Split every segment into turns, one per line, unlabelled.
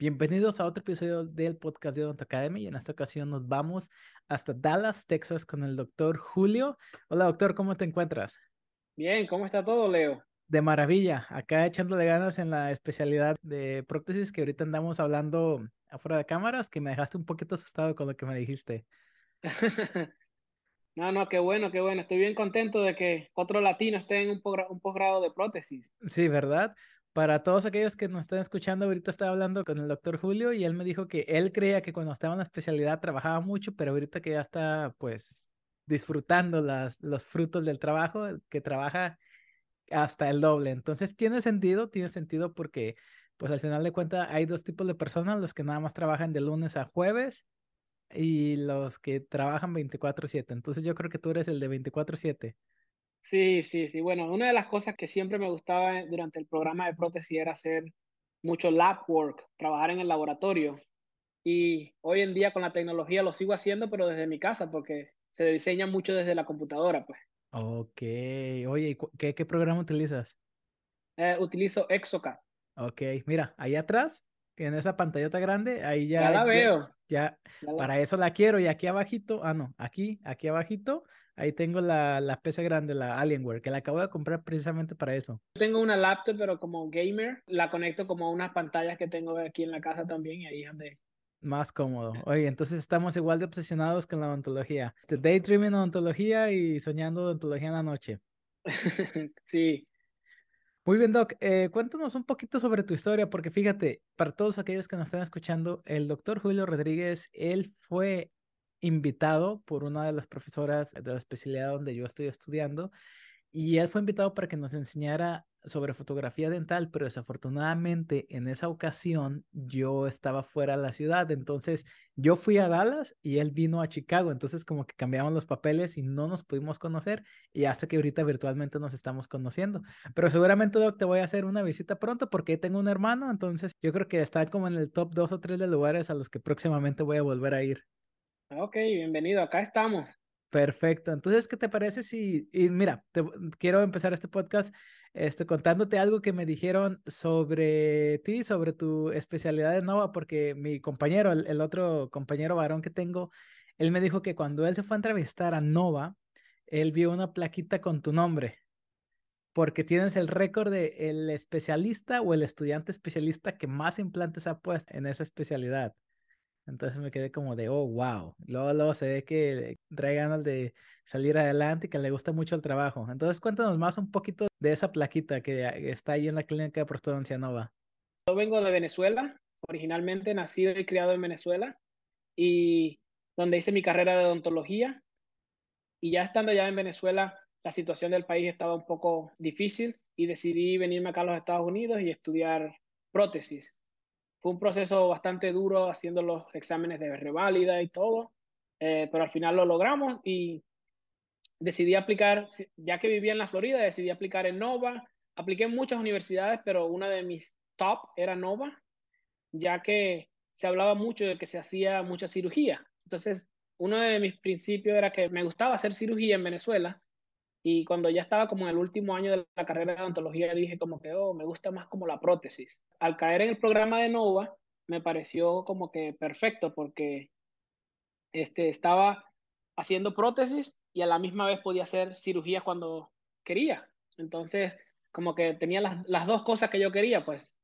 Bienvenidos a otro episodio del podcast de Odonto Academy y en esta ocasión nos vamos hasta Dallas, Texas con el doctor Julio. Hola doctor, ¿cómo te encuentras?
Bien, ¿cómo está todo, Leo?
De maravilla, acá echándole ganas en la especialidad de prótesis que ahorita andamos hablando afuera de cámaras, que me dejaste un poquito asustado con lo que me dijiste.
no, no, qué bueno, qué bueno. Estoy bien contento de que otro latino esté en un, un posgrado de prótesis.
Sí, ¿verdad? Para todos aquellos que nos están escuchando, ahorita estaba hablando con el doctor Julio y él me dijo que él creía que cuando estaba en la especialidad trabajaba mucho, pero ahorita que ya está pues disfrutando las, los frutos del trabajo, que trabaja hasta el doble. Entonces tiene sentido, tiene sentido porque pues al final de cuentas hay dos tipos de personas, los que nada más trabajan de lunes a jueves y los que trabajan 24/7. Entonces yo creo que tú eres el de 24/7.
Sí, sí, sí. Bueno, una de las cosas que siempre me gustaba durante el programa de prótesis era hacer mucho lab work, trabajar en el laboratorio. Y hoy en día con la tecnología lo sigo haciendo, pero desde mi casa, porque se diseña mucho desde la computadora, pues.
Ok. Oye, ¿qué, qué programa utilizas?
Eh, utilizo Exocad.
Ok, mira, ahí atrás, en esa pantallota grande, ahí ya.
Ya la veo.
Ya, para eso la quiero. Y aquí abajito, ah, no, aquí, aquí abajito, Ahí tengo la, la PC grande, la Alienware, que la acabo de comprar precisamente para eso.
Tengo una laptop, pero como gamer, la conecto como a unas pantallas que tengo aquí en la casa también y ahí donde...
Más cómodo. Oye, entonces estamos igual de obsesionados con la odontología. Daydreaming odontología y soñando odontología en la noche.
sí.
Muy bien, Doc. Eh, cuéntanos un poquito sobre tu historia, porque fíjate, para todos aquellos que nos están escuchando, el doctor Julio Rodríguez, él fue invitado por una de las profesoras de la especialidad donde yo estoy estudiando y él fue invitado para que nos enseñara sobre fotografía dental, pero desafortunadamente en esa ocasión yo estaba fuera de la ciudad, entonces yo fui a Dallas y él vino a Chicago, entonces como que cambiamos los papeles y no nos pudimos conocer y hasta que ahorita virtualmente nos estamos conociendo. Pero seguramente, Doc, te voy a hacer una visita pronto porque tengo un hermano, entonces yo creo que está como en el top dos o tres de lugares a los que próximamente voy a volver a ir.
Ok, bienvenido, acá estamos.
Perfecto. Entonces, ¿qué te parece si, y mira, quiero empezar este podcast este, contándote algo que me dijeron sobre ti, sobre tu especialidad de Nova, porque mi compañero, el, otro compañero varón que tengo, él me dijo que cuando él se fue a entrevistar a Nova, él vio una plaquita con tu nombre, porque tienes el récord de el especialista o el estudiante especialista que más implantes ha puesto en esa especialidad. Entonces me quedé como de, oh, wow. Luego, luego se ve que trae ganas de salir adelante y que le gusta mucho el trabajo. Entonces cuéntanos más un poquito de esa plaquita que está ahí en la clínica de Prostodoncia Nova.
Yo vengo de Venezuela, originalmente nacido y criado en Venezuela, y donde hice mi carrera de odontología. Y ya estando ya en Venezuela, la situación del país estaba un poco difícil y decidí venirme acá a los Estados Unidos y estudiar prótesis. Fue un proceso bastante duro haciendo los exámenes de reválida y todo, eh, pero al final lo logramos y decidí aplicar, ya que vivía en la Florida, decidí aplicar en Nova. Apliqué en muchas universidades, pero una de mis top era Nova, ya que se hablaba mucho de que se hacía mucha cirugía. Entonces, uno de mis principios era que me gustaba hacer cirugía en Venezuela y cuando ya estaba como en el último año de la carrera de odontología, dije como que, oh, me gusta más como la prótesis. Al caer en el programa de Nova, me pareció como que perfecto porque este, estaba haciendo prótesis y a la misma vez podía hacer cirugía cuando quería. Entonces, como que tenía las, las dos cosas que yo quería, pues.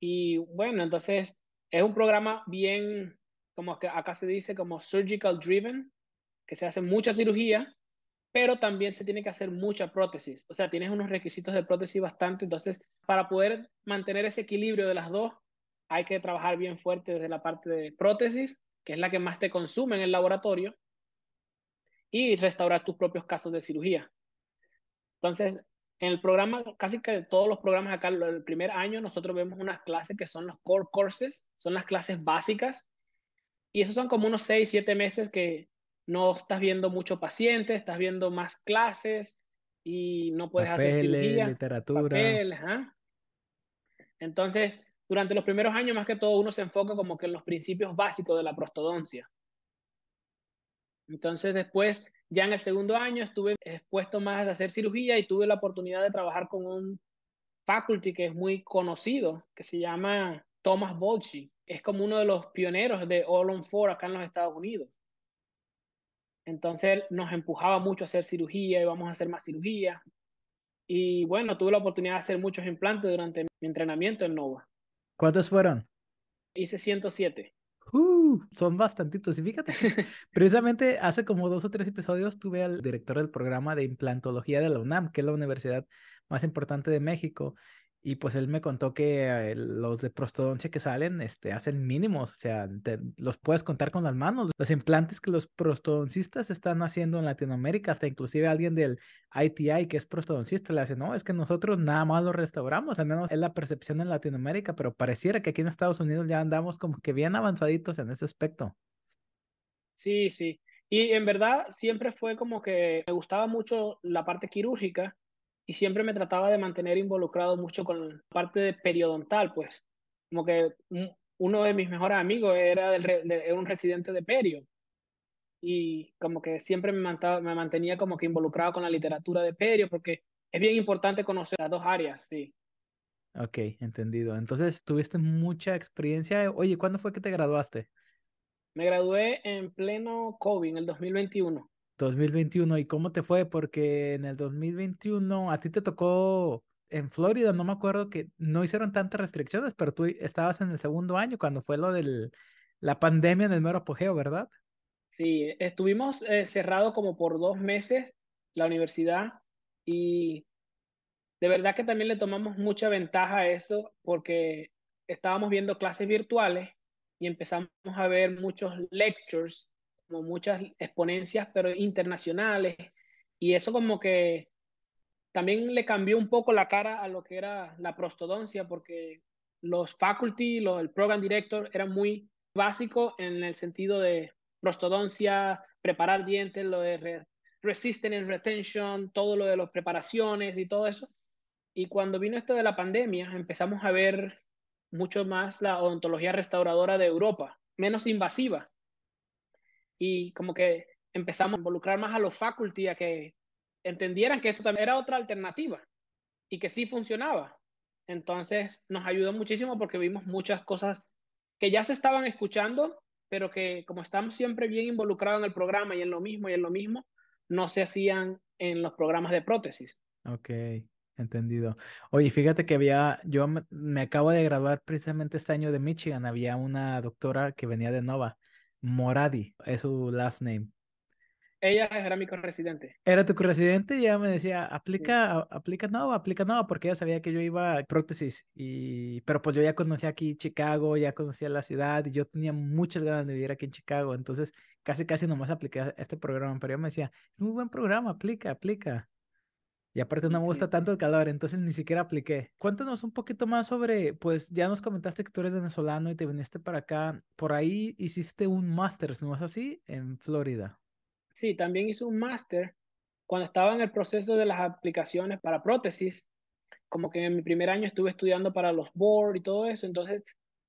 Y bueno, entonces es un programa bien, como que acá se dice, como surgical driven, que se hace mucha cirugía pero también se tiene que hacer mucha prótesis. O sea, tienes unos requisitos de prótesis bastante. Entonces, para poder mantener ese equilibrio de las dos, hay que trabajar bien fuerte desde la parte de prótesis, que es la que más te consume en el laboratorio, y restaurar tus propios casos de cirugía. Entonces, en el programa, casi que todos los programas acá, el primer año, nosotros vemos unas clases que son los core courses, son las clases básicas, y esos son como unos 6, 7 meses que no estás viendo mucho paciente, estás viendo más clases y no puedes hacer cirugía.
literatura.
Entonces, durante los primeros años, más que todo, uno se enfoca como que en los principios básicos de la prostodoncia. Entonces, después, ya en el segundo año, estuve expuesto más a hacer cirugía y tuve la oportunidad de trabajar con un faculty que es muy conocido, que se llama Thomas Bolchi. Es como uno de los pioneros de All on Four acá en los Estados Unidos. Entonces nos empujaba mucho a hacer cirugía y vamos a hacer más cirugía. Y bueno, tuve la oportunidad de hacer muchos implantes durante mi entrenamiento en Nova.
¿Cuántos fueron?
Hice 107.
Uh, son bastantitos. Y fíjate, precisamente hace como dos o tres episodios tuve al director del programa de implantología de la UNAM, que es la universidad más importante de México, y pues él me contó que eh, los de prostodoncia que salen, este, hacen mínimos, o sea, los puedes contar con las manos. Los implantes que los prostodoncistas están haciendo en Latinoamérica, hasta inclusive alguien del ITI que es prostodoncista le hace, no, es que nosotros nada más lo restauramos, al menos es la percepción en Latinoamérica, pero pareciera que aquí en Estados Unidos ya andamos como que bien avanzaditos en ese aspecto.
Sí, sí. Y en verdad siempre fue como que me gustaba mucho la parte quirúrgica y siempre me trataba de mantener involucrado mucho con la parte de periodontal, pues como que uno de mis mejores amigos era, del, un residente de perio y como que siempre me, me mantenía como que involucrado con la literatura de perio porque es bien importante conocer las dos áreas, sí.
Ok, entendido. Entonces, tuviste mucha experiencia. Oye, ¿cuándo fue que te graduaste?
Me gradué en pleno COVID, en el 2021.
2021. ¿Y cómo te fue? Porque en el 2021 a ti te tocó en Florida, no me acuerdo que no hicieron tantas restricciones, pero tú estabas en el segundo año cuando fue lo de la pandemia en el mero apogeo, ¿verdad?
Sí, estuvimos eh, cerrados como por dos meses la universidad y de verdad que también le tomamos mucha ventaja a eso porque estábamos viendo clases virtuales y empezamos a ver muchos lectures muchas exponencias, pero internacionales, y eso como que también le cambió un poco la cara a lo que era la prostodoncia, porque los faculty, los, el program director eran muy básicos en el sentido de prostodoncia, preparar dientes, lo de resistance and retention, todo lo de las preparaciones y todo eso. Y cuando vino esto de la pandemia, empezamos a ver mucho más la odontología restauradora de Europa, menos invasiva y como que empezamos a involucrar más a los faculty a que entendieran que esto también era otra alternativa y que sí funcionaba. Entonces nos ayudó muchísimo porque vimos muchas cosas que ya se estaban escuchando, pero que como estamos siempre bien involucrados en el programa y en lo mismo y en lo mismo, no se hacían en los programas de prótesis.
Ok, entendido. Oye, fíjate que había, yo me, acabo de graduar precisamente este año de Michigan, había una doctora que venía de Nova Moradi, es su last name.
Ella era mi corresidente.
Era tu corresidente y ella me decía, aplica, aplica no, aplica no, porque ella sabía que yo iba a prótesis. Y, pero pues yo ya conocía aquí Chicago, ya conocía la ciudad y yo tenía muchas ganas de vivir aquí en Chicago. Entonces casi, casi nomás apliqué este programa. Pero ella me decía, es muy buen programa, aplica, aplica. Y aparte no me gusta tanto el calor, entonces ni siquiera apliqué. Cuéntanos un poquito más sobre, pues ya nos comentaste que tú eres venezolano y te viniste para acá. Por ahí hiciste un máster, ¿no es así? En Florida.
Sí, también hice un máster cuando estaba en el proceso de las aplicaciones para prótesis. Como que en mi primer año estuve estudiando para los board y todo eso, entonces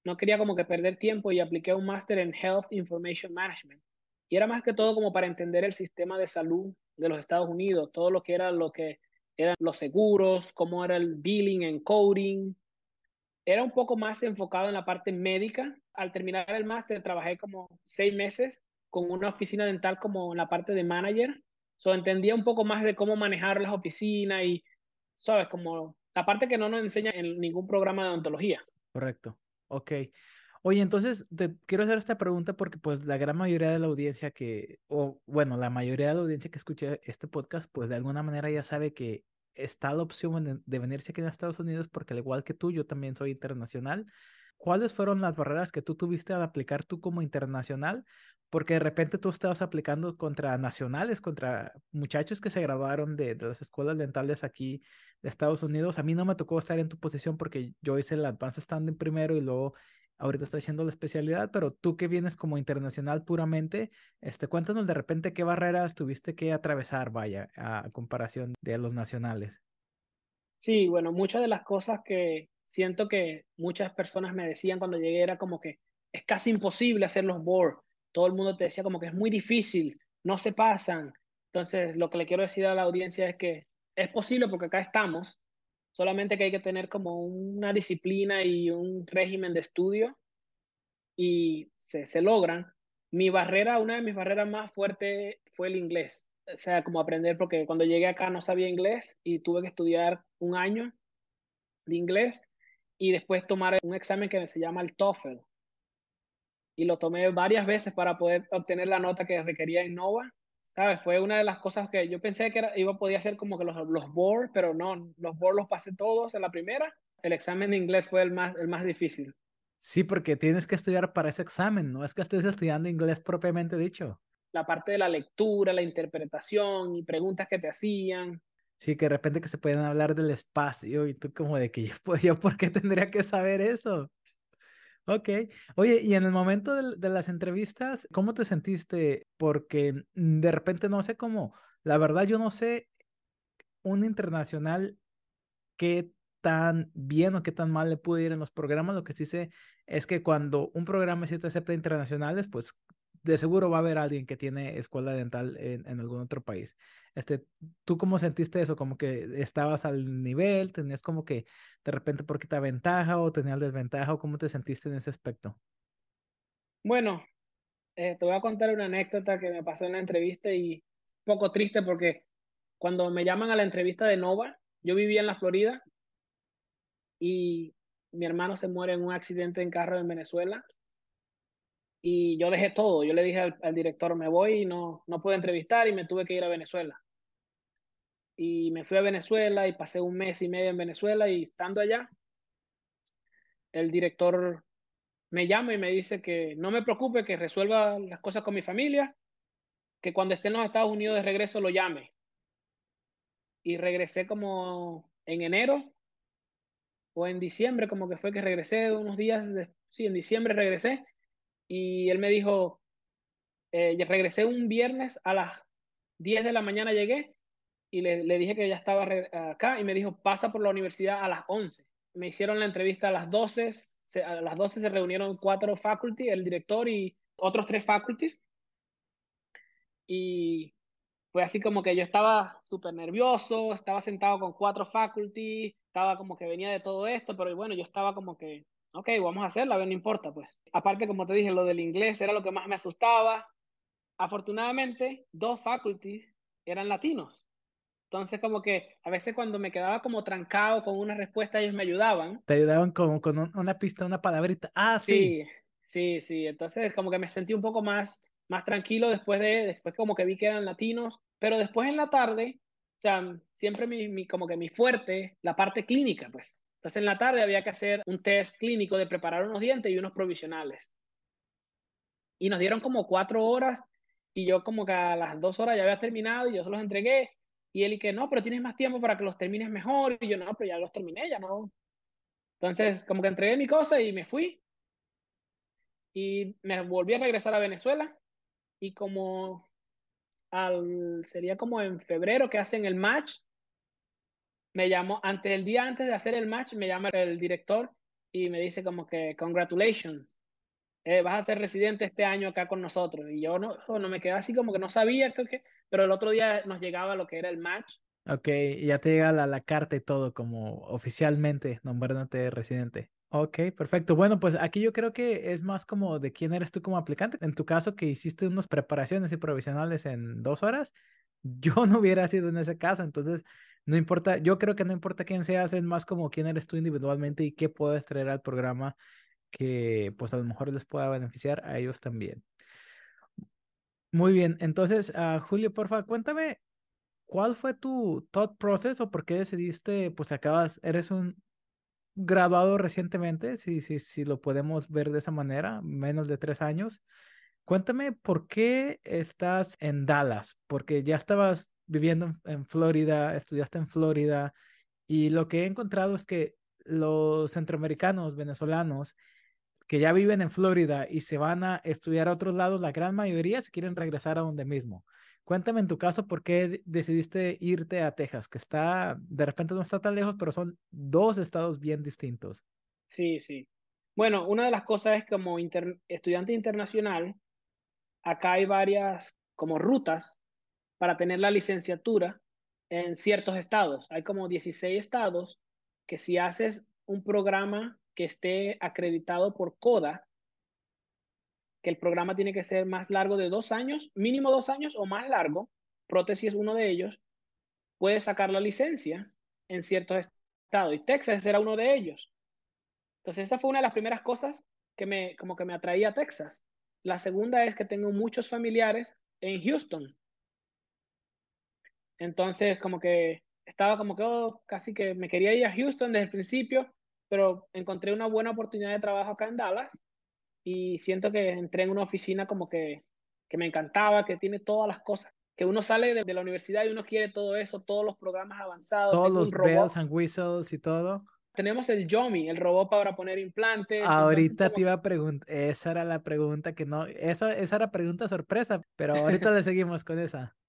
no quería como que perder tiempo y apliqué un máster en Health Information Management. Y era más que todo como para entender el sistema de salud de los Estados Unidos, todo lo que era lo que eran los seguros, cómo era el billing, en coding. Era un poco más enfocado en la parte médica. Al terminar el máster trabajé como seis meses con una oficina dental como en la parte de manager. So, entendía un poco más de cómo manejar las oficinas y, sabes, como la parte que no nos enseña en ningún programa de odontología.
Correcto. Ok. Oye, entonces te quiero hacer esta pregunta porque pues la gran mayoría de la audiencia que, o bueno, la mayoría de la audiencia que escucha este podcast, pues de alguna manera ya sabe que está la opción de venirse aquí en Estados Unidos porque al igual que tú, yo también soy internacional. ¿Cuáles fueron las barreras que tú tuviste al aplicar tú como internacional? Porque de repente tú estabas aplicando contra nacionales, contra muchachos que se graduaron de, de las escuelas dentales aquí de Estados Unidos. A mí no me tocó estar en tu posición porque yo hice el Advanced Standing primero y luego ahorita estoy haciendo la especialidad, pero tú que vienes como internacional puramente, este, cuéntanos de repente qué barreras tuviste que atravesar, vaya, a comparación de los nacionales.
Sí, bueno, muchas de las cosas que siento que muchas personas me decían cuando llegué era como que es casi imposible hacer los boards. Todo el mundo te decía como que es muy difícil, no se pasan. Entonces, lo que le quiero decir a la audiencia es que es posible porque acá estamos solamente que hay que tener como una disciplina y un régimen de estudio y se, se logran. Mi barrera, una de mis barreras más fuertes fue el inglés. O sea, como aprender, porque cuando llegué acá no sabía inglés y tuve que estudiar un año de inglés y después tomar un examen que se llama el TOEFL. Y lo tomé varias veces para poder obtener la nota que requería en Nova. ¿Sabes? Fue una de las cosas que yo pensé que era, iba, podía ser como que los, los board, pero no, los board los pasé todos en la primera. El examen de inglés fue el más, el más difícil.
Sí, porque tienes que estudiar para ese examen, no es que estés estudiando inglés propiamente dicho.
La parte de la lectura, la interpretación y preguntas que te hacían.
Sí, que de repente que se pueden hablar del espacio y tú como de que yo, yo ¿por qué tendría que saber eso? Ok. Oye, y en el momento de, las entrevistas, ¿cómo te sentiste? Porque de repente no sé cómo, la verdad yo no sé un internacional qué tan bien o qué tan mal le puede ir en los programas. Lo que sí sé es que cuando un programa sí te acepta internacionales, pues de seguro va a haber alguien que tiene escuela dental en, en, algún otro país. Este, ¿Tú cómo sentiste eso? ¿Como que estabas al nivel? ¿Tenías como que de repente por te ventaja o tenías desventaja? ¿O cómo te sentiste en ese aspecto?
Bueno, eh, te voy a contar una anécdota que me pasó en la entrevista y un poco triste porque cuando me llaman a la entrevista de Nova, yo vivía en la Florida y mi hermano se muere en un accidente en carro en Venezuela y yo dejé todo. Yo le dije al, al, director, me voy y no, no pude entrevistar y me tuve que ir a Venezuela. Y me fui a Venezuela y pasé un mes y medio en Venezuela y estando allá, el director me llama y me dice que no me preocupe, que resuelva las cosas con mi familia, que cuando esté en los Estados Unidos de regreso lo llame. Y regresé como en enero o en diciembre, como que fue que regresé unos días, de, sí, en diciembre regresé, y él me dijo, eh, regresé un viernes a las 10 de la mañana llegué, y le, le dije que ya estaba acá, y me dijo, pasa por la universidad a las 11. Me hicieron la entrevista a las 12, se, a las 12 se reunieron cuatro faculty, el director y otros tres faculties, y fue así como que yo estaba súper nervioso, estaba sentado con cuatro faculty, estaba como que venía de todo esto, pero bueno, yo estaba como que, ok, vamos a hacerla, no importa, pues. Aparte, como te dije, lo del inglés era lo que más me asustaba. Afortunadamente, dos faculties eran latinos. Entonces, como que a veces cuando me quedaba como trancado con una respuesta, ellos me ayudaban.
Te ayudaban como con una pista, una palabrita. Ah, sí.
Sí, sí, sí. Entonces, como que me sentí un poco más, más tranquilo después de, después como que vi que eran latinos. Pero después en la tarde, o sea, siempre mi, mi, como que mi fuerte, la parte clínica, pues. Entonces en la tarde había que hacer un test clínico de preparar unos dientes y unos provisionales. Y nos dieron como cuatro horas y yo como que a las dos horas ya había terminado y yo se los entregué. Y él y que no, pero tienes más tiempo para que los termines mejor. Y yo no, pero ya los terminé, ya no. Entonces como que entregué mi cosa y me fui. Y me volví a regresar a Venezuela. Y como al, sería como en febrero que hacen el match. Me llamó, antes el día antes de hacer el match, me llama el director y me dice como que, congratulations, eh, vas a ser residente este año acá con nosotros. Y yo no, no me quedé así como que no sabía, creo que, pero el otro día nos llegaba lo que era el match.
Ok, ya te llega la, la carta y todo como oficialmente nombrándote residente. Ok, perfecto. Bueno, pues aquí yo creo que es más como de quién eres tú como aplicante. En tu caso, que hiciste unas preparaciones y provisionales en dos horas, yo no hubiera sido en ese caso. Entonces, no importa, yo creo que no importa quién seas, es más como quién eres tú individualmente y qué puedes traer al programa que pues a lo mejor les pueda beneficiar a ellos también. Muy bien, entonces, uh, Julio, porfa, cuéntame, ¿cuál fue tu thought process o por qué decidiste, pues acabas, eres un graduado recientemente, si, si, si lo podemos ver de esa manera, menos de tres años. Cuéntame por qué estás en Dallas, porque ya estabas viviendo en, en, Florida, estudiaste en Florida, y lo que he encontrado es que los centroamericanos, venezolanos, que ya viven en Florida y se van a estudiar a otros lados, la gran mayoría se quieren regresar a donde mismo. Cuéntame en tu caso por qué decidiste irte a Texas, que está, de repente no está tan lejos, pero son dos estados bien distintos.
Sí, sí. Bueno, una de las cosas es como inter, estudiante internacional, acá hay varias como rutas para tener la licenciatura en ciertos estados. Hay como 16 estados que si haces un programa que esté acreditado por CODA, que el programa tiene que ser más largo de dos años, mínimo dos años o más largo, prótesis es uno de ellos, puedes sacar la licencia en ciertos estados y Texas era uno de ellos. Entonces esa fue una de las primeras cosas que me, como que me atraía a Texas. La segunda es que tengo muchos familiares en Houston. Entonces como que estaba como que oh, casi que me quería ir a Houston desde el principio, pero encontré una buena oportunidad de trabajo acá en Dallas y siento que entré en una oficina como que, que me encantaba, que tiene todas las cosas, que uno sale de, la universidad y uno quiere todo eso, todos los programas avanzados.
Todos los bells and whistles y todo.
Tenemos el Yomi, el robot para poner implantes.
Ahorita te iba a preguntar, esa era la pregunta que no, esa, esa era pregunta sorpresa, pero ahorita le seguimos con esa.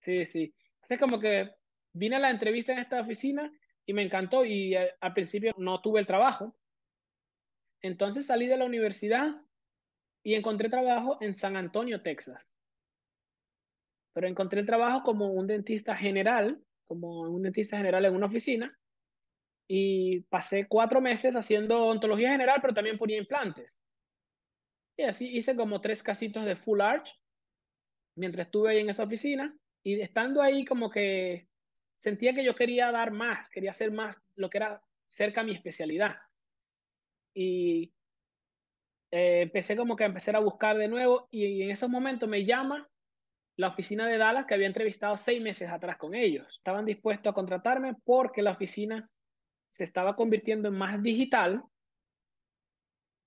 Sí, sí. Es como que vine a la entrevista en esta oficina y me encantó y al principio no tuve el trabajo, entonces salí de la universidad y encontré trabajo en San Antonio, Texas. Pero encontré el trabajo como un dentista general, como un dentista general en una oficina. Y pasé cuatro meses haciendo ontología general, pero también ponía implantes. Y así hice como tres casitos de full arch mientras estuve ahí en esa oficina. Y estando ahí como que sentía que yo quería dar más, quería hacer más lo que era cerca a mi especialidad y eh, empecé como que a empezar a buscar de nuevo y, en esos momentos me llama la oficina de Dallas que había entrevistado seis meses atrás con ellos. Estaban dispuestos a contratarme porque la oficina se estaba convirtiendo en más digital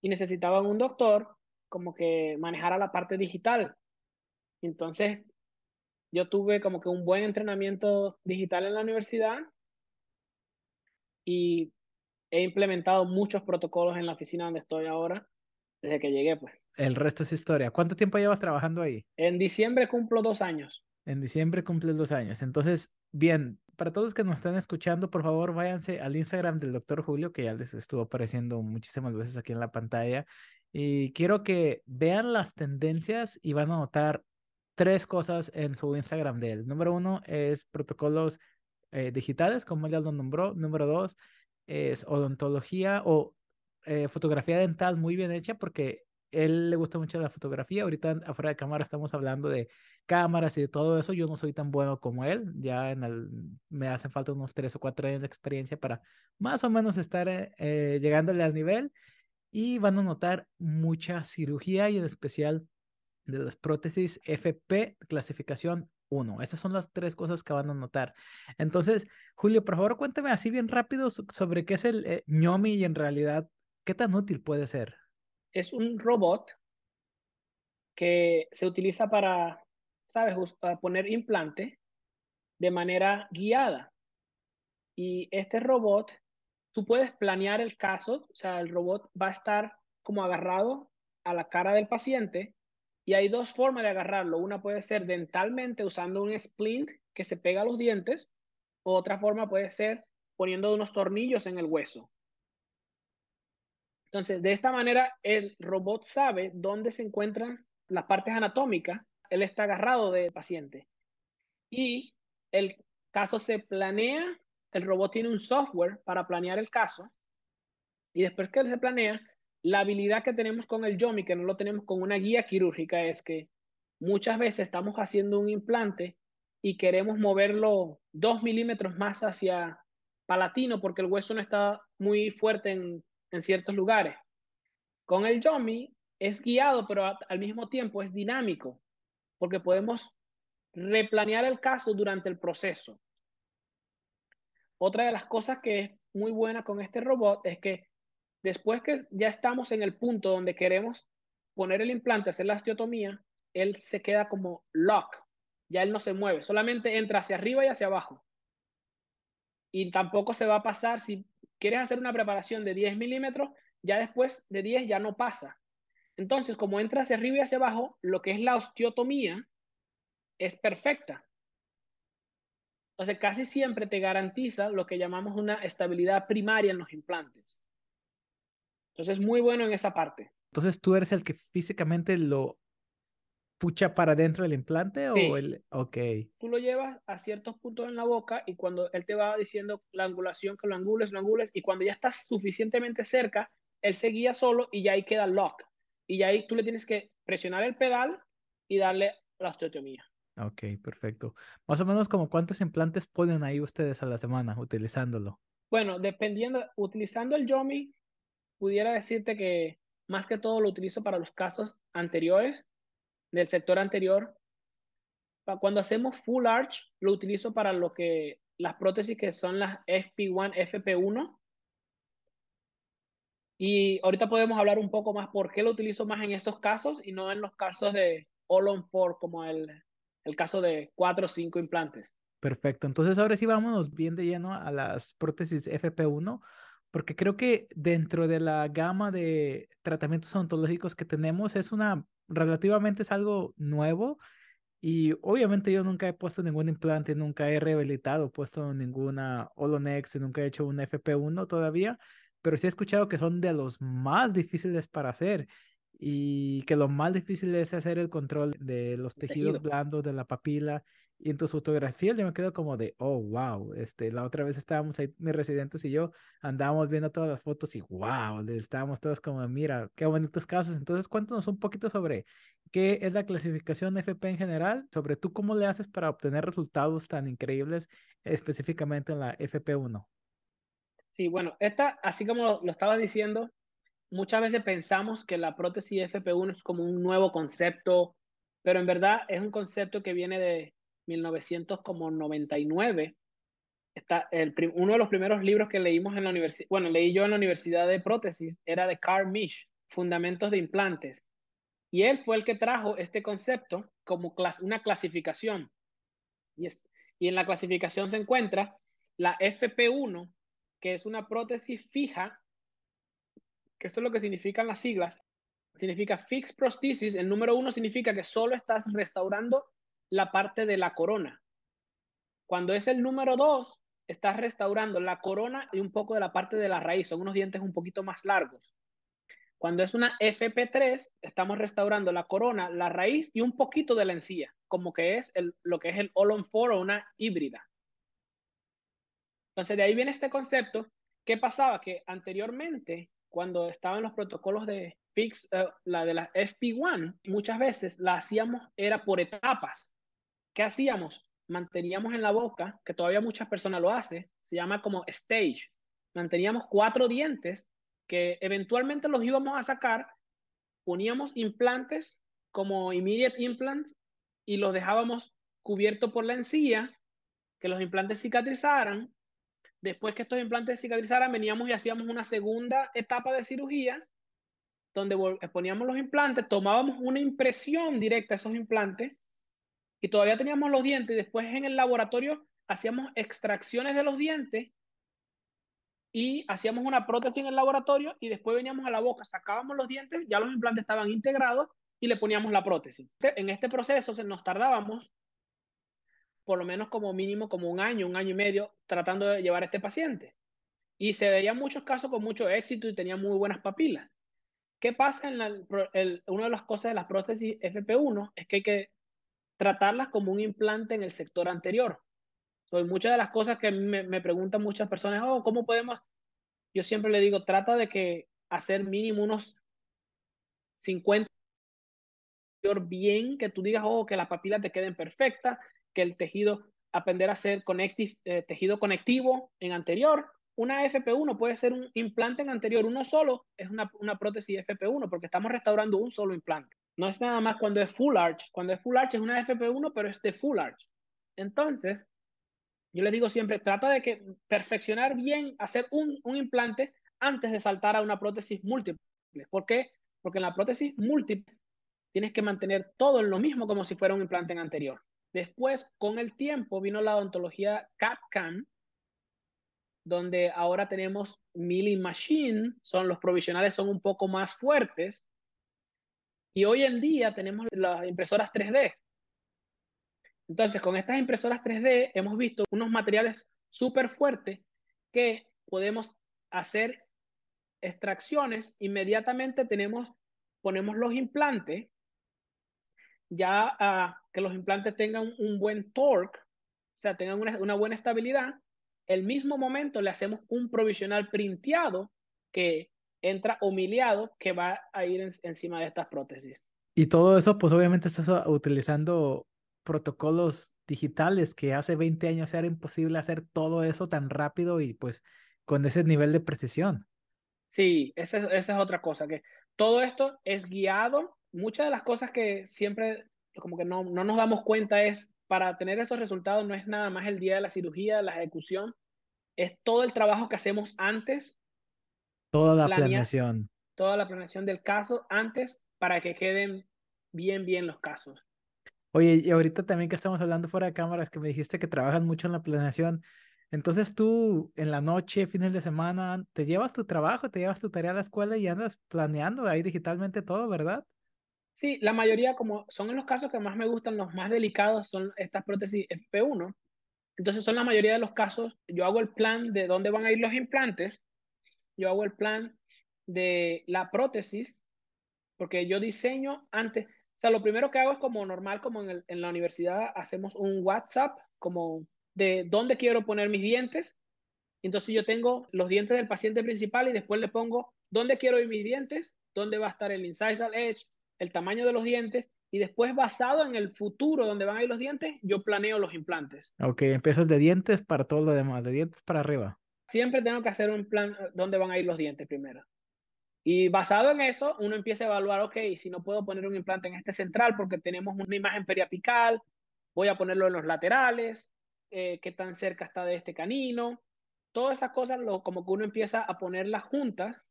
y necesitaban un doctor como que manejara la parte digital. Entonces, yo tuve como que un buen entrenamiento digital en la universidad y he implementado muchos protocolos en la oficina donde estoy ahora, desde que llegué, pues.
El resto es historia. ¿Cuánto tiempo llevas trabajando ahí?
En diciembre cumplo dos años.
En diciembre cumples dos años. Entonces, bien, para todos que nos están escuchando, por favor, váyanse al Instagram del doctor Julio, que ya les estuvo apareciendo muchísimas veces aquí en la pantalla. Y quiero que vean las tendencias y van a notar tres cosas en su Instagram de él. Número uno es protocolos eh, digitales, como ya lo nombró. Número dos es odontología o eh, fotografía dental muy bien hecha porque él le gusta mucho la fotografía. Ahorita afuera de cámara estamos hablando de cámaras y de todo eso. Yo no soy tan bueno como él. Ya en el, me hacen falta unos tres o cuatro años de experiencia para más o menos estar eh, eh, llegándole al nivel. Y van a notar mucha cirugía y en especial de las prótesis FP clasificación uno. Estas son las tres cosas que van a notar. Entonces, Julio, por favor, cuéntame así bien rápido sobre qué es el eh, ñomi y en realidad qué tan útil puede ser.
Es un robot que se utiliza para, ¿sabes?, poner implante de manera guiada. Y este robot, tú puedes planear el caso, o sea, el robot va a estar como agarrado a la cara del paciente y hay dos formas de agarrarlo. Una puede ser dentalmente usando un splint que se pega a los dientes. otra forma puede ser poniendo unos tornillos en el hueso. Entonces, de esta manera, el robot sabe dónde se encuentran las partes anatómicas. Él está agarrado del paciente. Y el caso se planea, el robot tiene un software para planear el caso. Y después que él se planea, la habilidad que tenemos con el YOMI, que no lo tenemos con una guía quirúrgica, es que muchas veces estamos haciendo un implante y queremos moverlo dos milímetros más hacia palatino porque el hueso no está muy fuerte en, ciertos lugares. Con el YOMI es guiado, pero al mismo tiempo es dinámico, porque podemos replanear el caso durante el proceso. Otra de las cosas que es muy buena con este robot es que Después que ya estamos en el punto donde queremos poner el implante, hacer la osteotomía, él se queda como lock. Ya él no se mueve, solamente entra hacia arriba y hacia abajo. Y tampoco se va a pasar, si quieres hacer una preparación de 10 milímetros, ya después de 10 ya no pasa. Entonces, como entra hacia arriba y hacia abajo, lo que es la osteotomía es perfecta. Entonces, casi siempre te garantiza lo que llamamos una estabilidad primaria en los implantes. Entonces es muy bueno en esa parte.
Entonces tú eres el que físicamente lo pucha para dentro del implante o el... Ok.
Tú lo llevas a ciertos puntos en la boca y cuando él te va diciendo la angulación, que lo angules, lo angules, y cuando ya estás suficientemente cerca, él se guía solo y ya ahí queda lock. Y ya ahí tú le tienes que presionar el pedal y darle la osteotomía.
Ok, perfecto. Más o menos como cuántos implantes ponen ahí ustedes a la semana utilizándolo.
Bueno, dependiendo, utilizando el Yomi, pudiera decirte que más que todo lo utilizo para los casos anteriores, del sector anterior. Cuando hacemos full arch, lo utilizo para lo que las prótesis que son las FP1, FP1. Y ahorita podemos hablar un poco más por qué lo utilizo más en estos casos y no en los casos de all on four, como el, el caso de cuatro o cinco implantes.
Perfecto. Entonces ahora sí vámonos bien de lleno a las prótesis FP1, porque creo que dentro de la gama de tratamientos odontológicos que tenemos es una relativamente es algo nuevo y obviamente yo nunca he puesto ningún implante, nunca he rehabilitado, puesto ninguna Olonex, nunca he hecho un FP1 todavía, pero sí he escuchado que son de los más difíciles para hacer y que lo más difícil es hacer el control de los tejidos blandos de la papila y en tus fotografías yo me quedo como de, oh, wow, este, la otra vez estábamos ahí, mis residentes y yo andábamos viendo todas las fotos y wow, estábamos todos como, mira, qué bonitos casos. Entonces, cuéntanos un poquito sobre qué es la clasificación FP en general, sobre tú cómo le haces para obtener resultados tan increíbles específicamente en la FP1.
Sí, bueno, esta, así como lo, lo estaba diciendo, muchas veces pensamos que la prótesis FP1 es como un nuevo concepto, pero en verdad es un concepto que viene de 1999. Está el, uno de los primeros libros que leímos en la universidad, bueno, leí yo en la Universidad de Prótesis, era de Carl Misch, Fundamentos de Implantes. Y él fue el que trajo este concepto como una clasificación. Y, y en la clasificación se encuentra la FP1, que es una prótesis fija, que eso es lo que significan las siglas, significa fixed prosthesis. El número uno significa que solo estás restaurando la parte de la corona. Cuando es el número 2, estás restaurando la corona y un poco de la parte de la raíz. Son unos dientes un poquito más largos. Cuando es una FP3, estamos restaurando la corona, la raíz y un poquito de la encía, como que es el, lo que es el all-on four o una híbrida. Entonces, de ahí viene este concepto. ¿Qué pasaba? Que anteriormente, cuando estaban los protocolos de Fix, eh, la de la FP1, muchas veces la hacíamos, era por etapas. ¿Qué hacíamos? Manteníamos en la boca, que todavía muchas personas lo hacen, se llama como stage. Manteníamos cuatro dientes que eventualmente los íbamos a sacar, poníamos implantes como immediate implants y los dejábamos cubiertos por la encía, que los implantes cicatrizaran. Después que estos implantes cicatrizaran, veníamos y hacíamos una segunda etapa de cirugía, donde poníamos los implantes, tomábamos una impresión directa de esos implantes y todavía teníamos los dientes y después en el laboratorio hacíamos extracciones de los dientes y hacíamos una prótesis en el laboratorio y después veníamos a la boca, sacábamos los dientes, ya los implantes estaban integrados y le poníamos la prótesis. En este proceso nos tardábamos por lo menos como mínimo como un año, un año y medio tratando de llevar a este paciente. Y se veían muchos casos con mucho éxito y tenía muy buenas papilas. ¿Qué pasa en la, una de las cosas de las prótesis FP1 es que hay que tratarlas como un implante en el sector anterior. Soy muchas de las cosas que me, me preguntan muchas personas, oh, ¿cómo podemos? Yo siempre le digo, trata de que hacer mínimo unos 50 bien, que tú digas, oh, que las papilas te queden perfectas, que el tejido, aprender a hacer eh, tejido conectivo en anterior. Una FP1 puede ser un implante en anterior, uno solo es una, una prótesis FP1 porque estamos restaurando un solo implante. No es nada más cuando es full arch. Cuando es full arch es una FP1, pero es de full arch. Entonces, yo les digo siempre, trata de que perfeccionar bien, hacer un, un implante antes de saltar a una prótesis múltiple. ¿Por qué? Porque en la prótesis múltiple tienes que mantener todo en lo mismo como si fuera un implante anterior. Después, con el tiempo, vino la odontología CAP-CAM, donde ahora tenemos milling machine, son los provisionales son un poco más fuertes, y hoy en día tenemos las impresoras 3D. Entonces, con estas impresoras 3D hemos visto unos materiales súper fuertes que podemos hacer extracciones. Inmediatamente tenemos, ponemos los implantes ya a que los implantes tengan un buen torque, o sea, tengan una, una buena estabilidad, el mismo momento le hacemos un provisional printeado que entra humiliado que va a ir encima de estas prótesis.
Y todo eso, pues obviamente estás utilizando protocolos digitales que hace 20 años era imposible hacer todo eso tan rápido y pues con ese nivel de precisión.
Sí, esa, esa es otra cosa, que todo esto es guiado. Muchas de las cosas que siempre como que no, no nos damos cuenta es para tener esos resultados no es nada más el día de la cirugía, la ejecución, es todo el trabajo que hacemos antes.
Toda la planeación.
Toda la planeación del caso antes para que queden bien, bien los casos.
Oye, y ahorita también que estamos hablando fuera de cámaras, que me dijiste que trabajas mucho en la planeación. Entonces tú en la noche, fines de semana, te llevas tu trabajo, te llevas tu tarea a la escuela y andas planeando ahí digitalmente todo, ¿verdad?
Sí, la mayoría, como son los casos que más me gustan, los más delicados son estas prótesis FP1. Entonces son la mayoría de los casos, yo hago el plan de dónde van a ir los implantes, yo hago el plan de la prótesis, porque yo diseño antes, o sea, lo primero que hago es como normal, como en, la universidad hacemos un WhatsApp, como de dónde quiero poner mis dientes. Entonces yo tengo los dientes del paciente principal y después le pongo dónde quiero ir mis dientes, dónde va a estar el incisal edge, el tamaño de los dientes y después basado en el futuro donde van a ir los dientes, yo planeo los implantes.
Ok, empiezas de dientes para todo lo demás, de dientes para arriba.
Siempre tengo que hacer un plan eh, dónde van a ir los dientes primero. Y basado en eso, uno empieza a evaluar, ok, si no puedo poner un implante en este central porque tenemos una imagen periapical, voy a ponerlo en los laterales, eh, qué tan cerca está de este canino. Todas esas cosas, lo, como que uno empieza a ponerlas juntas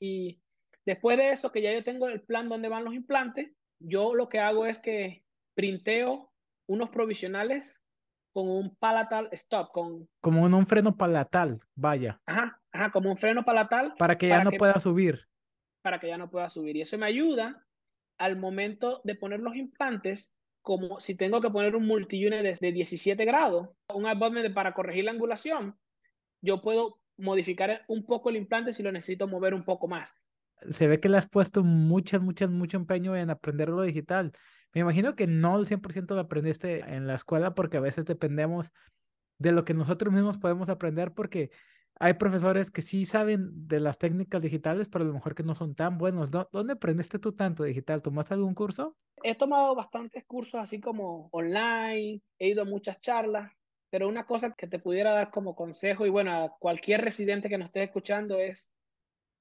y después de eso, que ya yo tengo el plan donde van los implantes, yo lo que hago es que printeo unos provisionales con un palatal stop, con...
Como un, un freno palatal, vaya.
Ajá, ajá, como un freno palatal.
Para que ya no pueda subir.
Para que ya no pueda subir. Y eso me ayuda al momento de poner los implantes, como si tengo que poner un multiunit de, de 17 grados, un abutment para corregir la angulación, yo puedo modificar un poco el implante si lo necesito mover un poco más
se ve que le has puesto muchas, muchas, mucho empeño en aprender lo digital. Me imagino que no el 100% lo aprendiste en la escuela porque a veces dependemos de lo que nosotros mismos podemos aprender porque hay profesores que sí saben de las técnicas digitales, pero a lo mejor que no son tan buenos. ¿Dónde aprendiste tú tanto digital? ¿Tomaste algún curso?
He tomado bastantes cursos así como online, he ido a muchas charlas, pero una cosa que te pudiera dar como consejo y bueno, a cualquier residente que nos esté escuchando es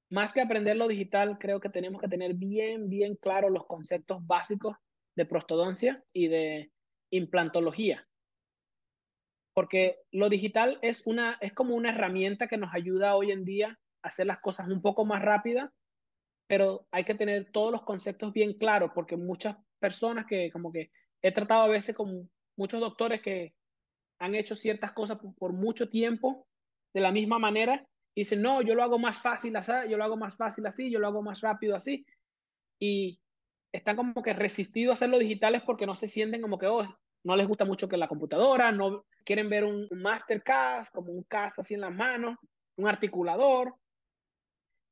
más que aprender lo digital, creo que tenemos que tener bien, bien claros los conceptos básicos de prostodoncia y de implantología. Porque lo digital es, una, es como una herramienta que nos ayuda hoy en día a hacer las cosas un poco más rápidas, pero hay que tener todos los conceptos bien claros, porque muchas personas que como que he tratado a veces con muchos doctores que han hecho ciertas cosas por, mucho tiempo de la misma manera y dicen, no, yo lo hago más fácil así, yo lo hago más fácil así, yo lo hago más rápido así. Y están como que resistidos a hacerlo digitales porque no se sienten como que, oh, no les gusta mucho que la computadora, no quieren ver un, mastercast, como un cast así en las manos, un articulador.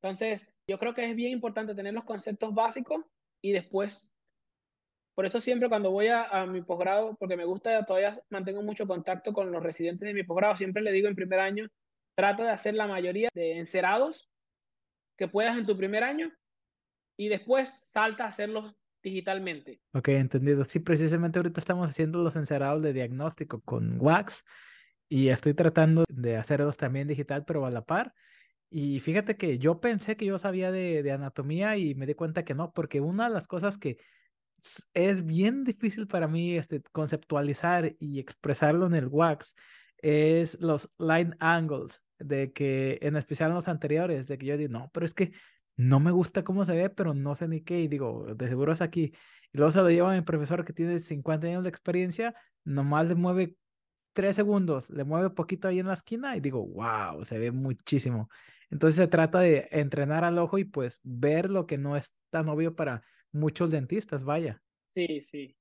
Entonces, yo creo que es bien importante tener los conceptos básicos y después, por eso siempre cuando voy a, a mi posgrado, porque me gusta, todavía mantengo mucho contacto con los residentes de mi posgrado, siempre le digo en primer año, trata de hacer la mayoría de encerados que puedas en tu primer año y después salta a hacerlos digitalmente.
Ok, entendido. Sí, precisamente ahorita estamos haciendo los encerados de diagnóstico con Wax y estoy tratando de hacerlos también digital, pero a la par. Y fíjate que yo pensé que yo sabía de, de anatomía y me di cuenta que no, porque una de las cosas que es bien difícil para mí este, conceptualizar y expresarlo en el Wax es los line angles, de que en especial en los anteriores, de que yo digo, no, pero es que no me gusta cómo se ve, pero no sé ni qué, y digo, de seguro es aquí. Y luego se lo lleva a mi profesor que tiene 50 años de experiencia, nomás le mueve tres segundos, le mueve poquito ahí en la esquina y digo, wow, se ve muchísimo. Entonces se trata de entrenar al ojo y pues ver lo que no es tan obvio para muchos dentistas, vaya.
Sí, sí.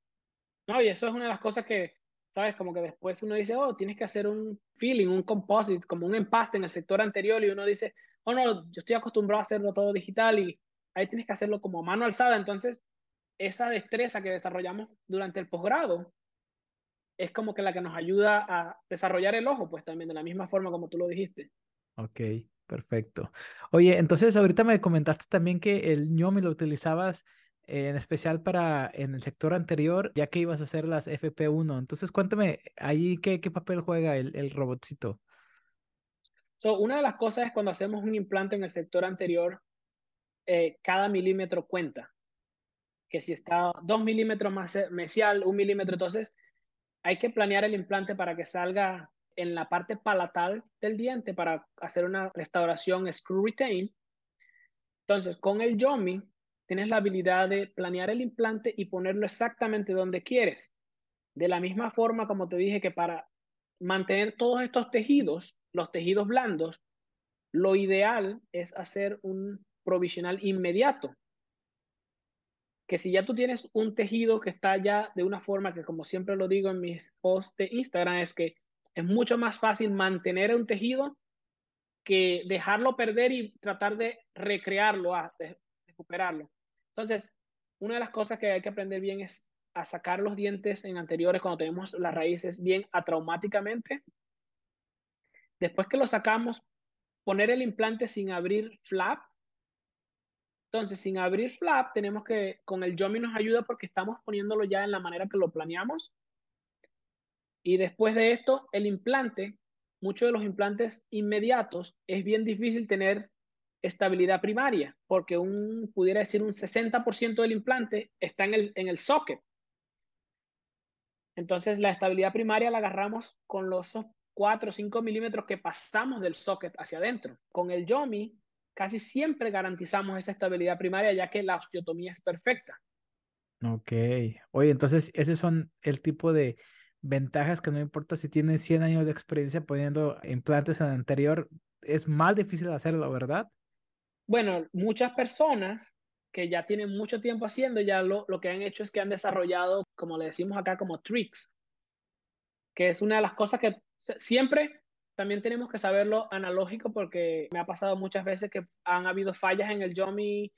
No, y eso es una de las cosas que ¿sabes? Como que después uno dice, oh, tienes que hacer un feeling, un composite, como un empaste en el sector anterior y uno dice, oh, no, yo estoy acostumbrado a hacerlo todo digital y ahí tienes que hacerlo como mano alzada. Entonces, esa destreza que desarrollamos durante el posgrado es como que la que nos ayuda a desarrollar el ojo, pues también de la misma forma como tú lo dijiste.
Ok, perfecto. Oye, entonces ahorita me comentaste también que el ñomi lo utilizabas eh, en especial para en el sector anterior, ya que ibas a hacer las FP1. Entonces cuéntame ahí qué, qué papel juega el, el robotcito.
So, una de las cosas es cuando hacemos un implante en el sector anterior, eh, cada milímetro cuenta. Que si está dos milímetros más mesial, un milímetro, entonces hay que planear el implante para que salga en la parte palatal del diente para hacer una restauración screw retain. Entonces, con el Yomi tienes la habilidad de planear el implante y ponerlo exactamente donde quieres. De la misma forma, como te dije, que para mantener todos estos tejidos, los tejidos blandos, lo ideal es hacer un provisional inmediato que si ya tú tienes un tejido que está ya de una forma que, como siempre lo digo en mis posts de Instagram, es que es mucho más fácil mantener un tejido que dejarlo perder y tratar de recrearlo, a, de recuperarlo. Entonces, una de las cosas que hay que aprender bien es a sacar los dientes en anteriores cuando tenemos las raíces bien atraumáticamente. Después que lo sacamos, poner el implante sin abrir flap entonces, sin abrir flap, tenemos que, con el Yomi nos ayuda porque estamos poniéndolo ya en la manera que lo planeamos. Y después de esto, el implante, muchos de los implantes inmediatos, es bien difícil tener estabilidad primaria, porque un, pudiera decir un 60% del implante está en el, en el socket. Entonces, la estabilidad primaria la agarramos con los 4 o 5 milímetros que pasamos del socket hacia adentro. Con el Yomi casi siempre garantizamos esa estabilidad primaria ya que la osteotomía es perfecta.
Ok. Oye, entonces, esos son el tipo de ventajas que no importa si tienes 100 años de experiencia poniendo implantes en el anterior, es más difícil hacerlo, ¿verdad?
Bueno, muchas personas que ya tienen mucho tiempo haciendo, ya lo, lo que han hecho es que han desarrollado, como le decimos acá, como tricks, que es una de las cosas que siempre también tenemos que saberlo analógico porque me ha pasado muchas veces que han habido fallas en el Yomi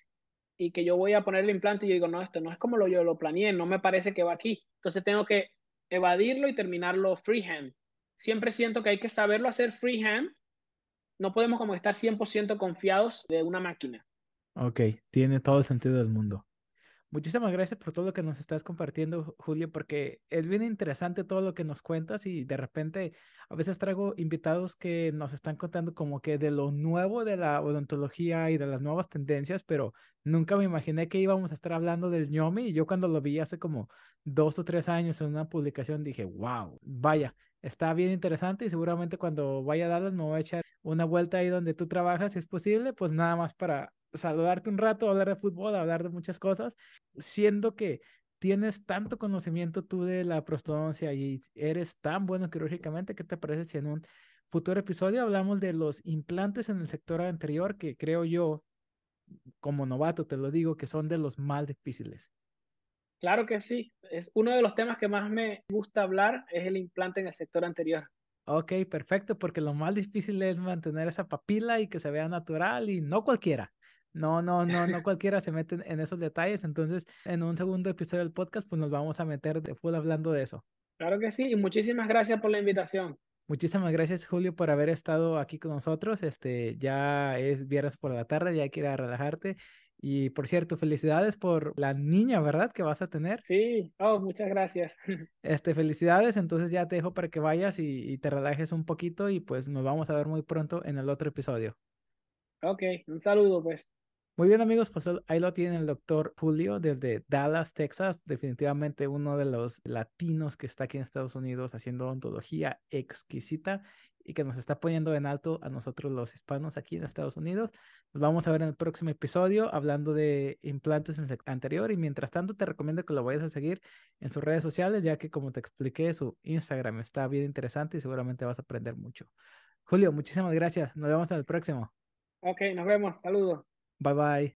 y que yo voy a poner el implante y yo digo, no, esto no es como lo, yo lo planeé, no me parece que va aquí. Entonces tengo que evadirlo y terminarlo freehand. Siempre siento que hay que saberlo hacer freehand. No podemos como estar 100% confiados de una máquina.
Ok, tiene todo el sentido del mundo. Muchísimas gracias por todo lo que nos estás compartiendo, Julio, porque es bien interesante todo lo que nos cuentas y de repente a veces traigo invitados que nos están contando como que de lo nuevo de la odontología y de las nuevas tendencias, pero nunca me imaginé que íbamos a estar hablando del ñomi. Y yo cuando lo vi hace como dos o tres años en una publicación dije, wow, vaya, está bien interesante y seguramente cuando vaya a darles me voy a echar una vuelta ahí donde tú trabajas, si es posible, pues nada más para saludarte un rato, hablar de fútbol, hablar de muchas cosas, siendo que tienes tanto conocimiento tú de la prostodoncia y eres tan bueno quirúrgicamente, ¿qué te parece si en un futuro episodio hablamos de los implantes en el sector anterior que creo yo, como novato te lo digo, que son de los más difíciles?
Claro que sí, es uno de los temas que más me gusta hablar, es el implante en el sector anterior.
Ok, perfecto, porque lo más difícil es mantener esa papila y que se vea natural y no cualquiera. No, no, no, no cualquiera se mete en esos detalles. Entonces, en un segundo episodio del podcast, pues nos vamos a meter de full hablando de eso.
Claro que sí, y muchísimas gracias por la invitación.
Muchísimas gracias, Julio, por haber estado aquí con nosotros. Este, ya es viernes por la tarde, ya hay que ir a relajarte. Y por cierto, felicidades por la niña, ¿verdad? Que vas a tener.
Sí, oh, muchas gracias.
Este, felicidades. Entonces ya te dejo para que vayas y, y te relajes un poquito y pues nos vamos a ver muy pronto en el otro episodio.
Ok, un saludo pues.
Muy bien amigos, pues ahí lo tiene el doctor Julio desde Dallas, Texas, definitivamente uno de los latinos que está aquí en Estados Unidos haciendo ontología exquisita y que nos está poniendo en alto a nosotros los hispanos aquí en Estados Unidos. Nos vamos a ver en el próximo episodio hablando de implantes en el anterior y mientras tanto te recomiendo que lo vayas a seguir en sus redes sociales ya que como te expliqué su Instagram está bien interesante y seguramente vas a aprender mucho. Julio, muchísimas gracias. Nos vemos en el próximo.
Ok, nos vemos. Saludos.
Bye bye.